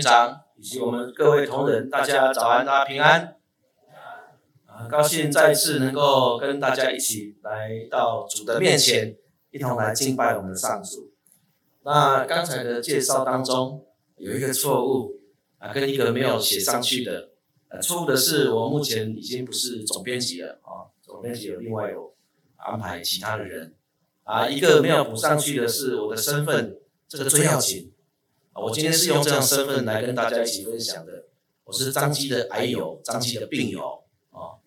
总院长以及我们各位同仁，大家早安，大家平安。很高兴再次能够跟大家一起来到主的面前，一同来敬拜我们的上主。那刚才的介绍当中有一个错误啊，跟一个没有写上去的。错误的是我目前已经不是总编辑了啊，总编辑有另外有安排其他的人啊。一个没有补上去的是我的身份，这个最要紧。我今天是用这样身份来跟大家一起分享的。我是张基的癌友，张基的病友啊，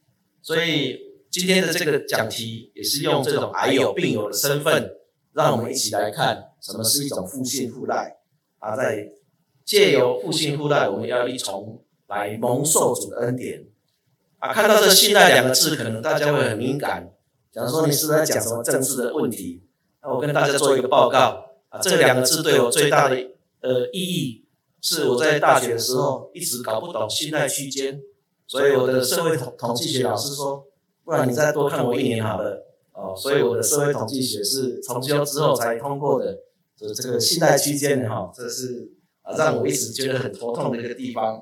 所以今天的这个讲题也是用这种癌友、病友的身份，让我们一起来看什么是一种互信互赖啊。在借由互信互赖，我们要一同来蒙受主的恩典啊。看到这“信赖”两个字，可能大家会很敏感，假如说你是在讲什么政治的问题，那我跟大家做一个报告啊，这两个字对我最大的。呃，意义是我在大学的时候一直搞不懂信赖区间，所以我的社会统统计学老师说，不然你再多看我一年好了。哦，所以我的社会统计学是重修之后才通过的，就是这个信赖区间哈，这是让我一直觉得很头痛的一个地方。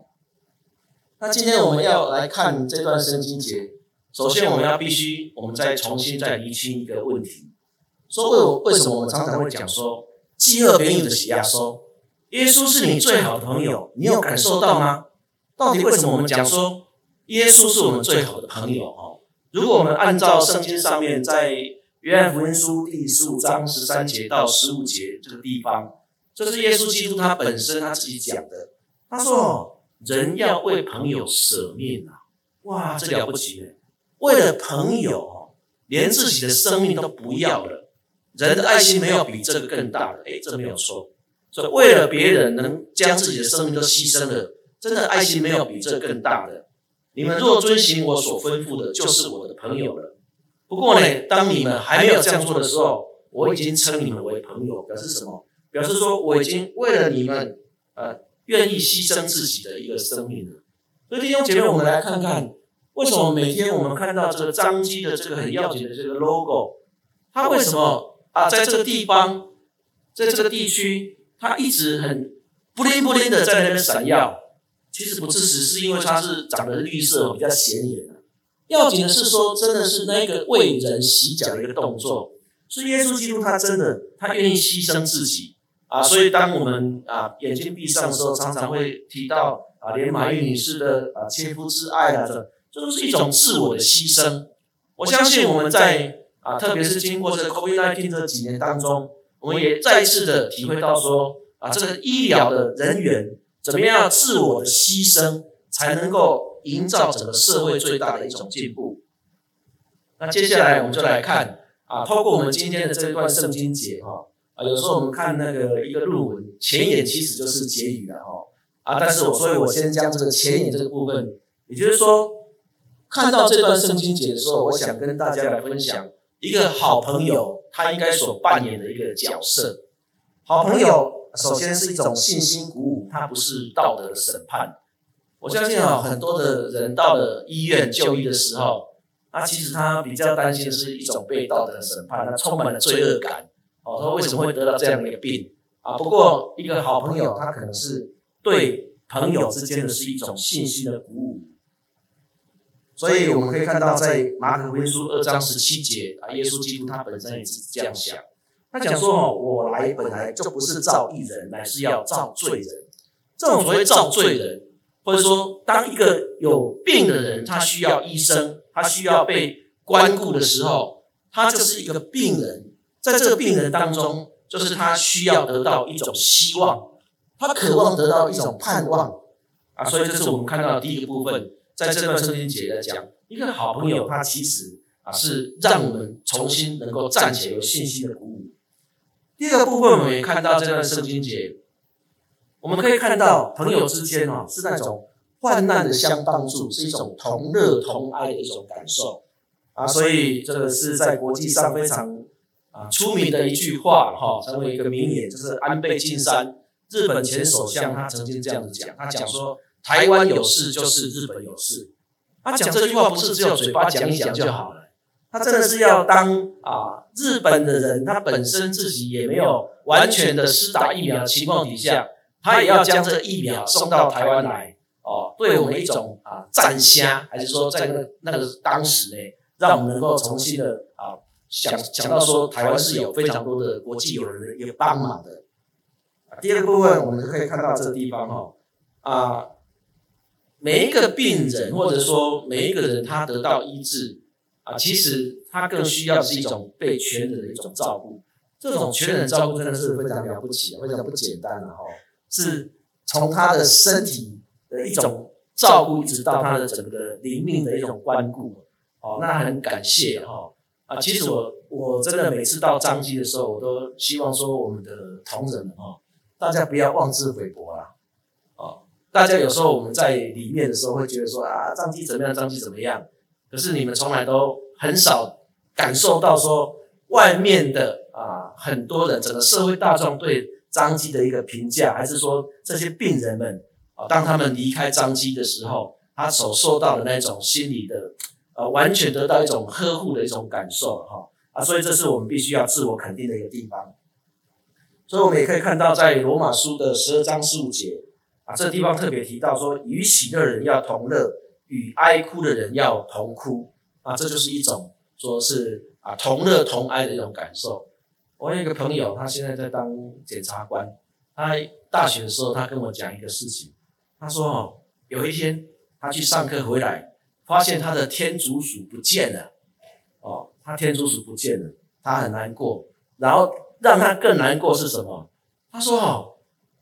那今天我们要来看这段圣经节，首先我们要必须我们再重新再厘清一个问题，说为为什么我们常常会讲说饥饿别人的喜压缩。耶稣是你最好的朋友，你有感受到吗？到底为什么我们讲说耶稣是我们最好的朋友？哦，如果我们按照圣经上面在约翰福音书第十五章十三节到十五节这个地方，这是耶稣基督他本身他自己讲的。他说：“人要为朋友舍命啊！哇，这了不起！为了朋友，连自己的生命都不要了。人的爱心没有比这个更大的。诶，这没有错。”所以，为了别人能将自己的生命都牺牲了，真的爱心没有比这更大的。你们若遵行我所吩咐的，就是我的朋友了。不过呢，当你们还没有这样做的时候，我已经称你们为朋友，表示什么？表示说我已经为了你们，呃，愿意牺牲自己的一个生命了。所以弟兄姐妹，我们来看看，为什么每天我们看到这个张基的这个很要紧的这个 logo，它为什么啊，在这个地方，在这个地区？它一直很不灵不灵的在那边闪耀，其实不是，只是因为它是长得绿色比较显眼。要紧的是说，真的是那个为人洗脚的一个动作，是耶稣基督他真的他愿意牺牲自己啊。所以当我们啊眼睛闭上的时候，常常会提到啊，连马玉女士的啊切肤之爱啊，这这都是一种自我的牺牲。我相信我们在啊，特别是经过这 COVID-19 这几年当中。我们也再次的体会到说啊，这个医疗的人员怎么样自我的牺牲，才能够营造整个社会最大的一种进步。那接下来我们就来看啊，透过我们今天的这段圣经节哈啊，有时候我们看那个一个论文前言其实就是结语了哈啊，但是我所以我先将这个前言这个部分，也就是说看到这段圣经节的时候，我想跟大家来分享一个好朋友。他应该所扮演的一个角色，好朋友首先是一种信心鼓舞，他不是道德的审判。我相信啊，很多的人到了医院就医的时候，他其实他比较担心的是一种被道德审判，他充满了罪恶感。哦，说为什么会得到这样的一个病啊？不过一个好朋友，他可能是对朋友之间的是一种信心的鼓舞。所以我们可以看到，在马可福音书二章十七节啊，耶稣基督他本身也是这样想。他讲说：“哦，我来本来就不是造义人，乃是要造罪人。这种所谓造罪人，或者说当一个有病的人，他需要医生，他需要被关顾的时候，他就是一个病人。在这个病人当中，就是他需要得到一种希望，他渴望得到一种盼望啊。所以这是我们看到的第一个部分。”在这段圣经节来讲，一个好朋友，他其实啊是让我们重新能够站起来，有信心的鼓舞。第二个部分，我们也看到这段圣经节，我们可以看到朋友之间啊是那种患难的相帮助，是一种同乐同哀的一种感受啊。所以这个是在国际上非常啊出名的一句话哈，成为一个名言，就是安倍晋三日本前首相他曾经这样子讲，他讲说。台湾有事就是日本有事，他讲这句话不是只有嘴巴讲一讲就好了，他真的是要当啊日本的人，他本身自己也没有完全的施打疫苗的情况底下，他也要将这疫苗送到台湾来，哦，对我们一种啊赞声，还是说在那个那个当时呢，让我们能够重新的啊想想到说台湾是有非常多的国际友人的一个帮忙的。第二部分，我们可以看到这个地方哈啊，每一个病人或者说每一个人他得到医治啊，其实他更需要是一种被全人的一种照顾。这种全人照顾真的是非常了不起，非常不简单的哈。是从他的身体的一种照顾，一直到他的整个灵命的一种关顾。哦，那很感谢哈啊！其实我我真的每次到彰基的时候，我都希望说我们的同仁们哈。大家不要妄自菲薄啦，大家有时候我们在里面的时候会觉得说啊，彰基怎么样，彰基怎么样，可是你们从来都很少感受到说外面的啊很多人整个社会大众对彰基的一个评价，还是说这些病人们啊，当他们离开彰基的时候，他所受到的那种心理的呃完全得到一种呵护的一种感受哈啊，所以这是我们必须要自我肯定的一个地方。所以，我们也可以看到，在罗马书的十二章十五节啊，这地方特别提到说，与喜乐的人要同乐，与哀哭的人要同哭啊，这就是一种说是啊同乐同哀的一种感受。我有一个朋友，他现在在当检察官，他大学的时候，他跟我讲一个事情，他说哦，有一天他去上课回来，发现他的天竺鼠不见了，哦，他天竺鼠不见了，他很难过，然后。让他更难过是什么？他说：“哦，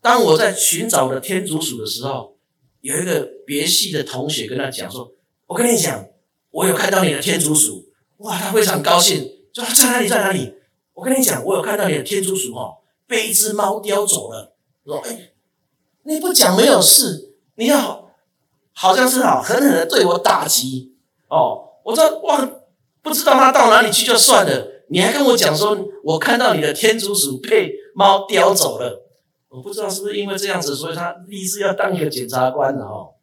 当我在寻找我的天竺鼠的时候，有一个别系的同学跟他讲说：‘我跟你讲，我有看到你的天竺鼠。’哇，他非常高兴，说：‘在哪里，在哪里？’我跟你讲，我有看到你的天竺鼠哦，被一只猫叼走了。说：‘哎，你不讲没有事，你要好像是好狠狠的对我打击哦。’我说：‘哇，不知道他到哪里去就算了。’你还跟我讲说，我看到你的天竺鼠被猫叼走了，我不知道是不是因为这样子，所以他立志要当一个检察官的哦。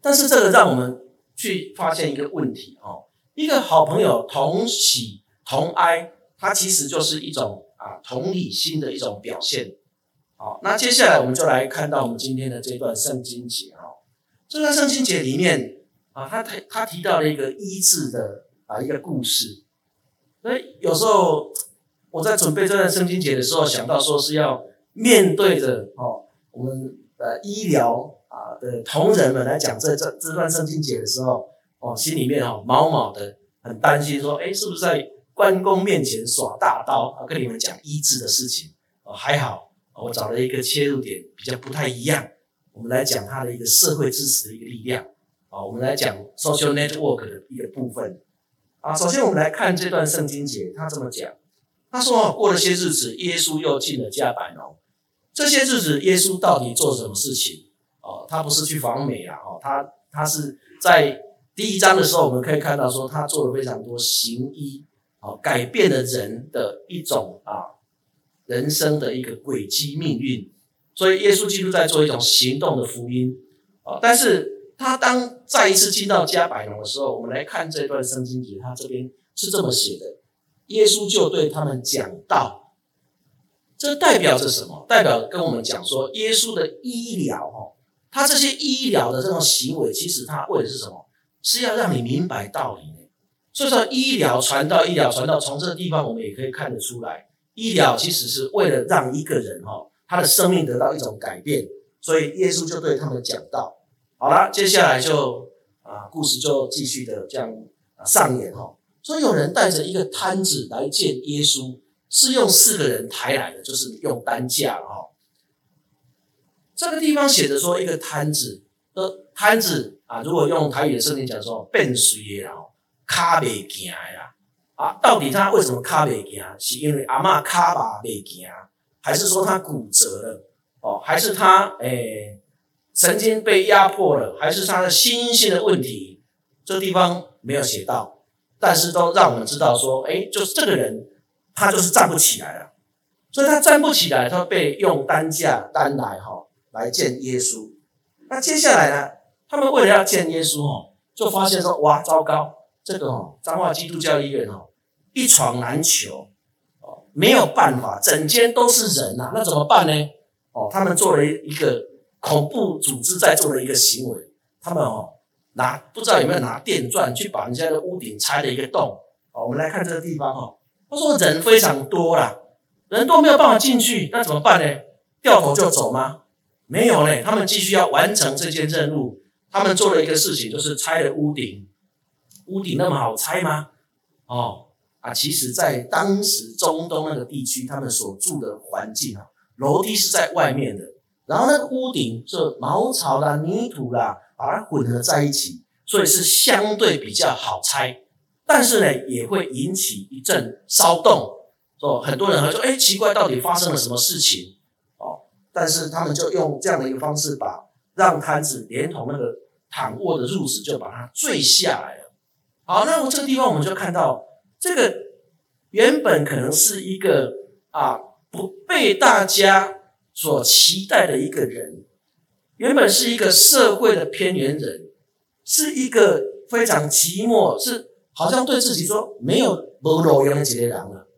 但是这个让我们去发现一个问题哦，一个好朋友同喜同哀，它其实就是一种啊同理心的一种表现。好，那接下来我们就来看到我们今天的这段圣经节哦，这段圣经节里面啊，他提他提到了一个医治的啊一个故事。所以有时候我在准备这段圣经节的时候，想到说是要面对着哦我们呃医疗啊的同仁们来讲这这这段圣经节的时候，哦心里面哦毛毛的很担心说，诶是不是在关公面前耍大刀啊？跟你们讲医治的事情哦，还好我找了一个切入点比较不太一样，我们来讲它的一个社会支持的一个力量啊，我们来讲 social network 的一个部分。啊，首先我们来看这段圣经节，他这么讲，他说过了些日子，耶稣又进了迦百农。这些日子，耶稣到底做什么事情？哦，他不是去访美啊，哦，他他是在第一章的时候，我们可以看到说，他做了非常多行医，哦，改变了人的一种啊人生的一个轨迹命运。所以，耶稣基督在做一种行动的福音，啊，但是。他当再一次进到迦百农的时候，我们来看这段圣经节，他这边是这么写的：耶稣就对他们讲道，这代表着什么？代表跟我们讲说，耶稣的医疗哦，他这些医疗的这种行为，其实他为的是什么？是要让你明白道理。所以说，医疗传道，医疗传道，从这个地方我们也可以看得出来，医疗其实是为了让一个人哈，他的生命得到一种改变。所以耶稣就对他们讲道。好了，接下来就啊，故事就继续的这样上演哈。所以有人带着一个摊子来见耶稣，是用四个人抬来的，就是用担架哈。这个地方写着说，一个摊子呃，摊子啊，如果用台语的圣经讲说，变水的啦，卡未行的啦啊，到底他为什么卡未行？是因为阿嬷卡吧未行，还是说他骨折了？哦，还是他诶？曾经被压迫了，还是他的心性的问题？这地方没有写到，但是都让我们知道说，哎，就是这个人，他就是站不起来了，所以他站不起来，他被用担架担来哈来见耶稣。那接下来呢，他们为了要见耶稣哦，就发现说，哇，糟糕，这个哦，彰化基督教医院哦，一床难求哦，没有办法，整间都是人呐，那怎么办呢？哦，他们做了一个恐怖组织在做的一个行为，他们哦拿不知道有没有拿电钻去把人家的屋顶拆了一个洞。哦，我们来看这个地方哦，他说人非常多啦，人都没有办法进去，那怎么办呢？掉头就走吗？没有嘞，他们继续要完成这件任务。他们做了一个事情，就是拆了屋顶。屋顶那么好拆吗？哦啊，其实，在当时中东那个地区，他们所住的环境啊，楼梯是在外面的，然后那个屋顶是茅草啦、泥土啦，把它混合在一起，所以是相对比较好拆。但是呢，也会引起一阵骚动。哦，很多人会说：“哎，奇怪，到底发生了什么事情？”哦，但是他们就用这样的一个方式，把让摊子连同那个躺卧的褥子，就把它坠下来了。好，那么这个地方我们就看到，这个原本可能是一个啊不被大家所期待的一个人，原本是一个社会的边缘人，是一个非常寂寞，是好像对自己说没有无路用的一个人了。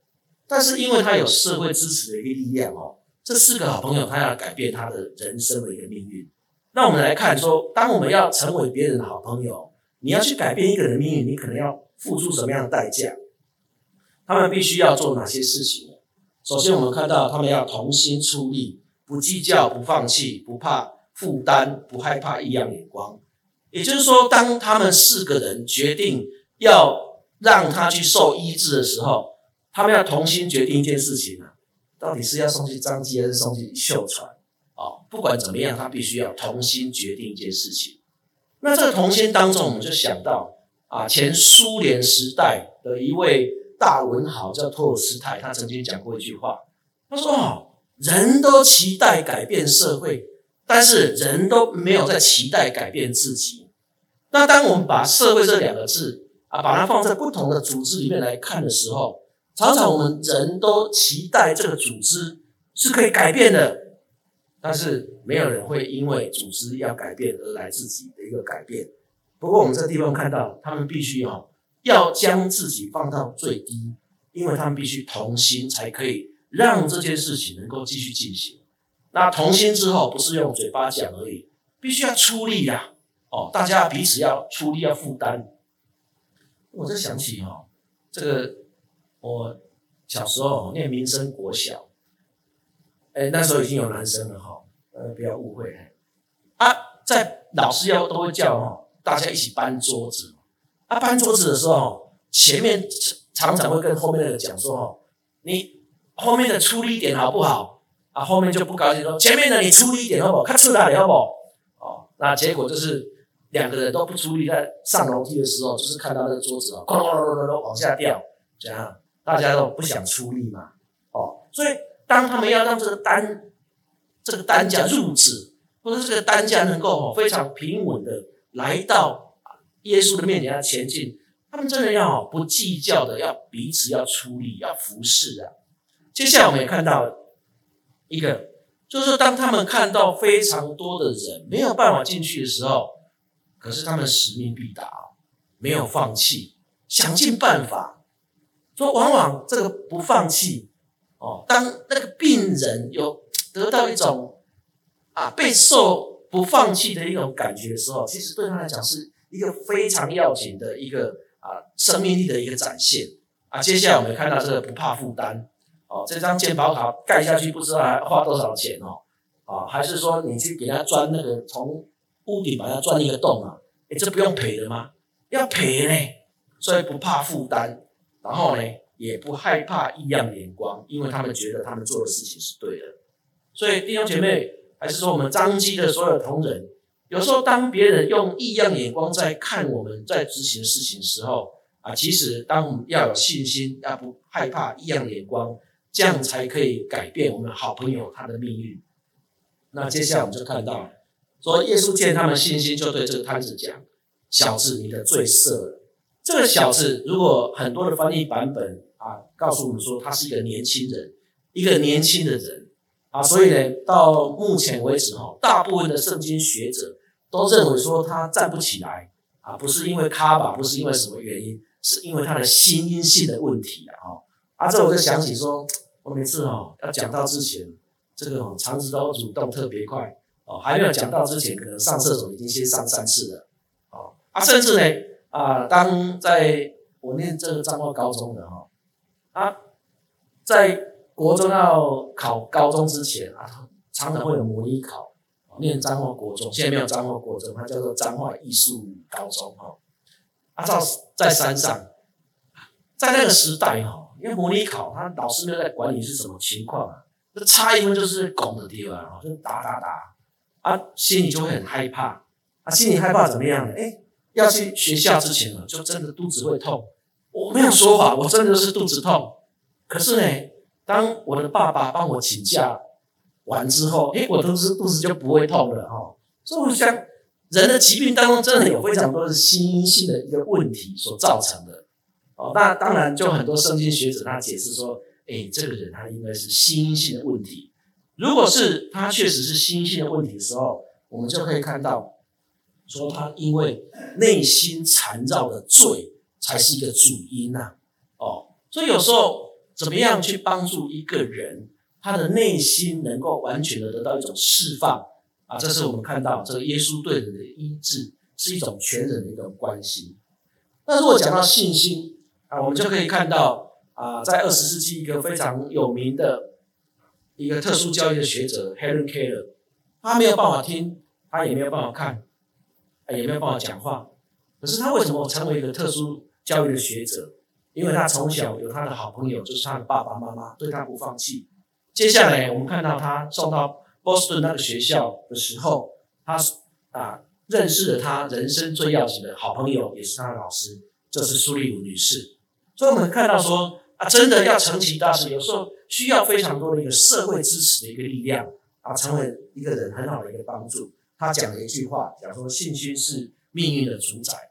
但是因为他有社会支持的一个力量哦，这四个好朋友他要改变他的人生的一个命运。那我们来看说，当我们要成为别人的好朋友。你要去改变一个人的命运，你可能要付出什么样的代价？他们必须要做哪些事情？首先，我们看到他们要同心出力，不计较，不放弃，不怕负担，不害怕异样眼光。也就是说，当他们四个人决定要让他去受医治的时候，他们要同心决定一件事情啊，到底是要送去彰基还是送去秀传？哦，不管怎么样，他必须要同心决定一件事情。那这个同心当中，我们就想到啊，前苏联时代的一位大文豪叫托尔斯泰，他曾经讲过一句话，他说：“哦，人都期待改变社会，但是人都没有在期待改变自己。”那当我们把“社会”这两个字啊，把它放在不同的组织里面来看的时候，常常我们人都期待这个组织是可以改变的。但是没有人会因为组织要改变而来自己的一个改变。不过我们这地方看到，他们必须要要将自己放到最低，因为他们必须同心，才可以让这件事情能够继续进行。那同心之后，不是用嘴巴讲而已，必须要出力呀！哦，大家彼此要出力，要负担。我就想起哈，这个我小时候念民生国小。哎，那时候已经有男生了哈，呃，不要误会。啊，在老师要都会叫哈，大家一起搬桌子。啊，搬桌子的时候，前面常常会跟后面的人讲说哈，你后面的出力一点好不好？啊，后面就不高兴说，前面的你出力一点好不好？看出来好不好？哦，那结果就是两个人都不出力，在上楼梯的时候，就是看到那个桌子啊，哐哐哐哐往下掉，这样大家都不想出力嘛，哦，所以。当他们要让这个担这个担架入子，或者这个担架能够非常平稳的来到耶稣的面前，要前进，他们真的要不计较的，要彼此要出力，要服侍啊。接下来我们也看到一个，就是当他们看到非常多的人没有办法进去的时候，可是他们使命必达，没有放弃，想尽办法。说往往这个不放弃。哦，当那个病人有得到一种啊备受不放弃的一种感觉的时候，其实对他来讲是一个非常要紧的一个啊生命力的一个展现啊。接下来我们看到这个不怕负担哦，这张健保卡盖下去不知道还花多少钱哦，啊，还是说你去给他钻那个从屋顶把它钻一个洞啊？诶，这不用赔的吗？要赔呢，所以不怕负担，然后呢？也不害怕异样眼光，因为他们觉得他们做的事情是对的。所以弟兄姐妹，还是说我们张基的所有同仁，有时候当别人用异样眼光在看我们在执行事情的时候啊，其实当我们要有信心，要不害怕异样眼光，这样才可以改变我们好朋友他的命运。那接下来我们就看到，说耶稣见他们信心，就对这个摊子讲：“小子，你的罪赦了。”这个小子，如果很多的翻译版本啊，告诉我们说他是一个年轻人，一个年轻的人啊，所以呢，到目前为止哈，大部分的圣经学者都认为说他站不起来啊，不是因为卡吧，不是因为什么原因，是因为他的心因性的问题啊。啊，这我就想起说，我每次哈要讲到之前，这个哦，肠子都蠕动特别快哦，还没有讲到之前，可能上厕所已经先上三次了哦啊，甚至呢啊，当在我念这个彰化高中的哈啊，在国中要考高中之前啊，常常会有模拟考，念彰化国中，现在没有彰化国中，它叫做彰化艺术高中哈啊，照在山上，在那个时代哈，因为模拟考，他老师没有在管你是什么情况啊。那差一分就是拱的地方，啊，就打打打，啊，心里就会很害怕，啊，心里害怕怎么样呢？哎，要去学校之前呢，就真的肚子会痛。我没有说谎，我真的是肚子痛。可是呢，当我的爸爸帮我请假完之后，哎，我肚子肚子就不会痛了哈。所以我想，人的疾病当中真的有非常多是心因性的一个问题所造成的。哦，那当然就很多圣经学者他解释说。哎，这个人他应该是心因性的问题。如果是他确实是心性的问题的时候，我们就可以看到，说他因为内心缠绕的罪才是一个主因呐、哦，所以有时候怎么样去帮助一个人，他的内心能够完全的得到一种释放啊？这是我们看到这个耶稣对人的医治是一种全人的一种关系。那如果讲到信心啊，我们就可以看到。啊，在二十世纪，一个非常有名的一个特殊教育的学者 Helen Keller，他没有办法听，他也没有办法看，也没有办法讲话。可是他为什么成为一个特殊教育的学者？因为他从小有他的好朋友，就是他的爸爸妈妈，对他不放弃。接下来我们看到他送到波士顿那个学校的时候，他啊认识了他人生最要紧的好朋友，也是他的老师，就是苏丽鲁女士。所以我们看到说。啊，真的要成其大事，有时候需要非常多的一个社会支持的一个力量啊，成为一个人很好的一个帮助。他讲了一句话，讲说信心是命运的主宰。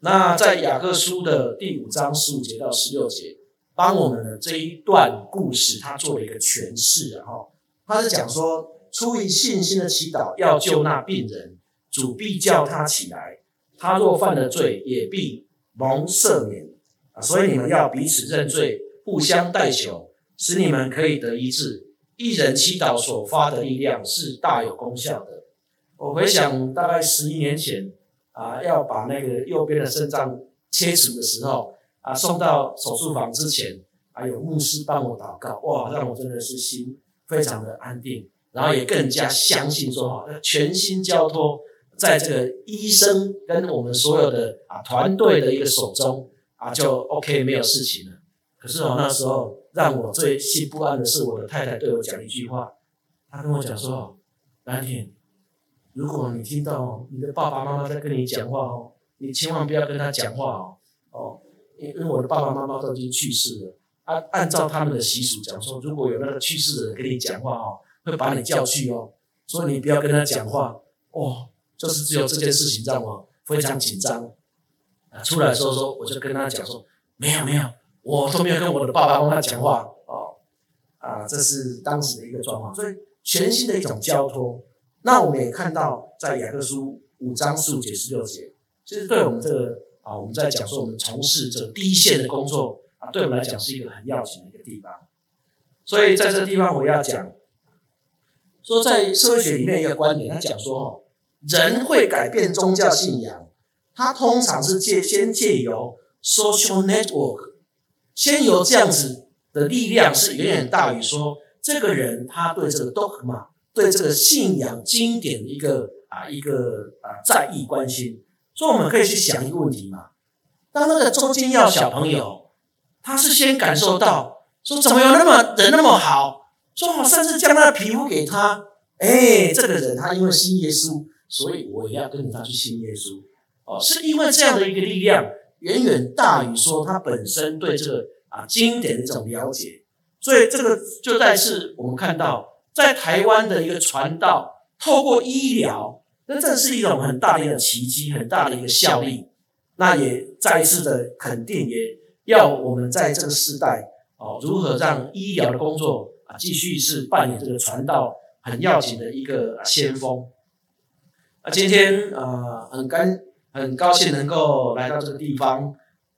那在雅各书的第五章十五节到十六节，帮我们的这一段故事，他做了一个诠释，然后他是讲说，出于信心的祈祷要救那病人，主必叫他起来；他若犯了罪，也必蒙赦免。所以你们要彼此认罪，互相代求，使你们可以得医治。一人祈祷所发的力量是大有功效的。我回想大概十一年前啊，要把那个右边的肾脏切除的时候啊，送到手术房之前，还有牧师帮我祷告，哇，让我真的是心非常的安定，然后也更加相信说哈，全心交托在这个医生跟我们所有的啊团队的一个手中。啊，就 OK，没有事情了。可是我那时候让我最心不安的是，我的太太对我讲一句话，她跟我讲说：“蓝天，如果你听到你的爸爸妈妈在跟你讲话哦，你千万不要跟他讲话哦，哦，因为我的爸爸妈妈都已经去世了。按按照他们的习俗讲说，如果有那个去世的人跟你讲话哦，会把你叫去哦，所以你不要跟他讲话哦。就是只有这件事情让我非常紧张。”出来的时候说，我就跟他讲说，没有没有，我都没有跟我的爸爸妈妈讲话哦，啊，这是当时的一个状况，所以全新的一种交托。那我们也看到，在雅各书五章十五节十六节，其实对我们这个啊，我们在讲说我们从事这第一线的工作啊，对我们来讲是一个很要紧的一个地方。所以在这个地方，我要讲说，在社会学里面一个观点，他讲说，人会改变宗教信仰。他通常是借先借由 social network，先由这样子的力量是远远大于说这个人他对这个 dogma，对这个信仰经典的一个啊一个啊在意关心。所以我们可以去想一个问题嘛，当那个周金耀小朋友，他是先感受到说怎么有那么人那么好，说我甚至将他的皮肤给他，哎，这个人他因为信耶稣，所以我也要跟着他去信耶稣。哦，是因为这样的一个力量远远大于说他本身对这个啊经典的一种了解，所以这个就再次我们看到在台湾的一个传道，透过医疗，那这是一种很大的一个奇迹，很大的一个效力。那也再一次的肯定，也要我们在这个时代哦，如何让医疗的工作啊继续是扮演这个传道很要紧的一个先锋。啊，今天啊很干。很高兴能够来到这个地方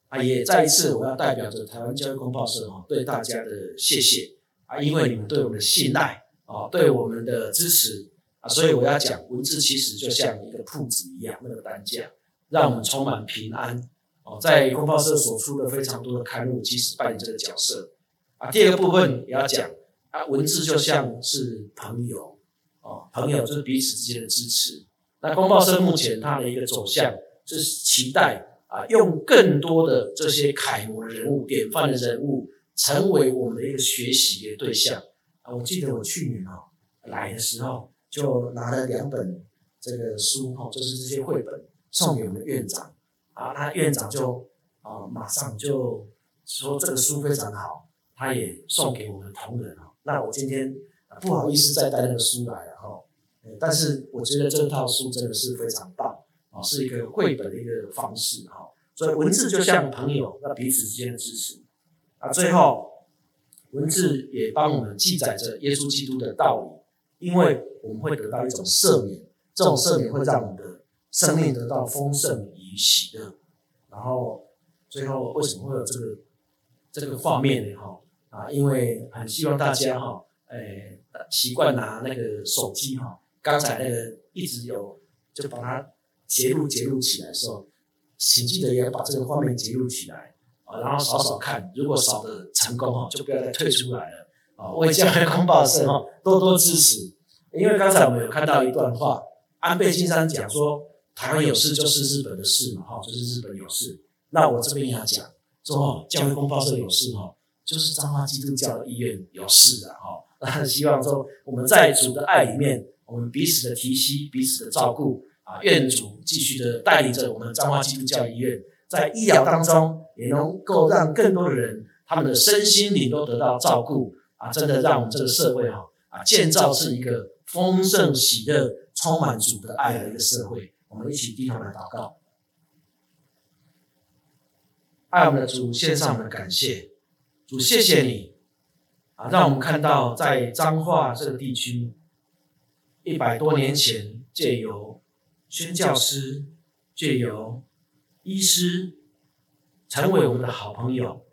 啊，也再一次我要代表着台湾教育公报社哈，对大家的谢谢啊，因为你们对我们的信赖啊，对我们的支持啊，所以我要讲，文字其实就像一个铺子一样，那个担架，让我们充满平安。哦，在公报社所出的非常多的刊物，其实扮演这个角色啊。第二个部分也要讲啊，文字就像是朋友哦，朋友就是彼此之间的支持。那公报社目前它的一个走向就是期待啊，用更多的这些楷模人物、典范的人物，成为我们的一个学习的对象啊。我记得我去年哦来的时候，就拿了两本这个书哈，就是这些绘本送给我们院长。啊，他院长就啊，马上就说这个书非常好，他也送给我们同仁啊。那我今天不好意思再带那个书来了哈，但是我觉得这套书真的是非常棒啊，是一个绘本的一个方式哈。所以文字就像朋友，那彼此之间的支持啊。最后，文字也帮我们记载着耶稣基督的道理，因为我们会得到一种赦免，这种赦免会让我们的生命得到丰盛。与喜乐，然后最后为什么会有这个这个画面呢？哈啊，因为很希望大家哈，哎，习惯拿那个手机哈，刚才那个一直有就把它截录截录起来的时候，请记得也要把这个画面截录起来啊，然后扫扫看，如果扫的成功哈，就不要再退出来了啊。为将来公报社哈多多支持，因为刚才我们有看到一段话，安倍晋三讲说。台湾有事就是日本的事嘛，哈，就是日本有事。那我这边也要讲，说教会公报社有事哈，就是彰化基督教的医院有事的哈。那希望说我们在主的爱里面，我们彼此的提携，彼此的照顾啊，愿主继续的带领着我们彰化基督教医院，在医疗当中也能够让更多的人他们的身心灵都得到照顾啊，真的让我们这个社会哈啊建造是一个丰盛喜乐、充满主的爱的一个社会。我们一起低头来祷告，爱我们的主，献上我们的感谢。主，谢谢你啊，让我们看到在彰化这个地区，一百多年前，借由宣教师、借由医师，成为我们的好朋友，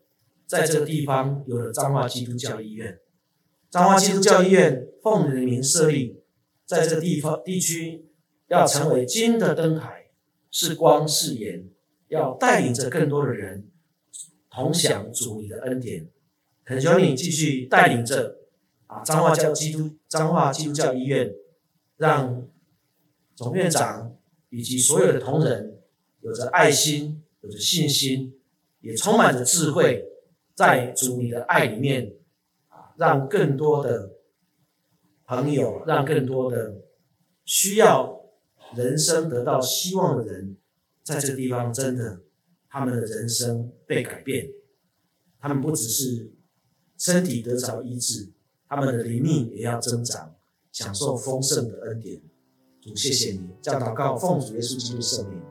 在这个地方有了彰化基督教医院。彰化基督教医院奉人民设立，在这个地方地区。要成为金的灯台，是光是盐，要带领着更多的人同享主你的恩典。恳求你继续带领着啊，彰化教基督彰化基督教医院，让总院长以及所有的同仁有着爱心，有着信心，也充满着智慧，在主你的爱里面啊，让更多的朋友，让更多的需要。人生得到希望的人，在这地方真的，他们的人生被改变。他们不只是身体得着医治，他们的灵命也要增长，享受丰盛的恩典。主，谢谢你，这样祷告，奉主耶稣基督圣名。